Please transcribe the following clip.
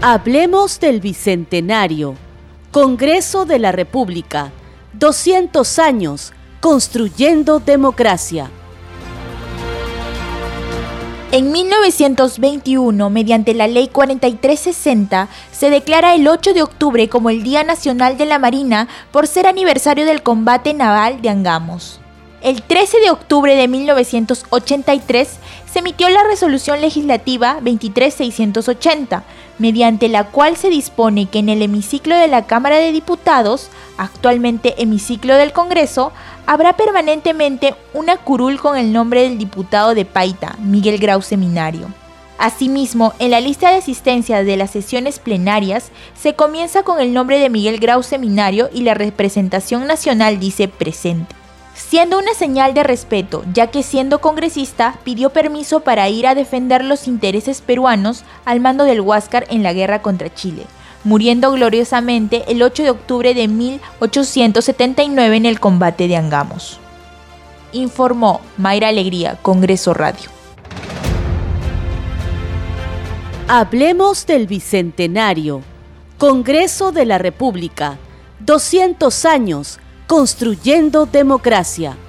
Hablemos del Bicentenario. Congreso de la República. 200 años construyendo democracia. En 1921, mediante la Ley 4360, se declara el 8 de octubre como el Día Nacional de la Marina por ser aniversario del combate naval de Angamos. El 13 de octubre de 1983 se emitió la resolución legislativa 23680, mediante la cual se dispone que en el hemiciclo de la Cámara de Diputados, actualmente hemiciclo del Congreso, habrá permanentemente una curul con el nombre del diputado de Paita, Miguel Grau Seminario. Asimismo, en la lista de asistencia de las sesiones plenarias se comienza con el nombre de Miguel Grau Seminario y la representación nacional dice presente siendo una señal de respeto, ya que siendo congresista pidió permiso para ir a defender los intereses peruanos al mando del Huáscar en la guerra contra Chile, muriendo gloriosamente el 8 de octubre de 1879 en el combate de Angamos. Informó Mayra Alegría, Congreso Radio. Hablemos del Bicentenario, Congreso de la República, 200 años Construyendo Democracia.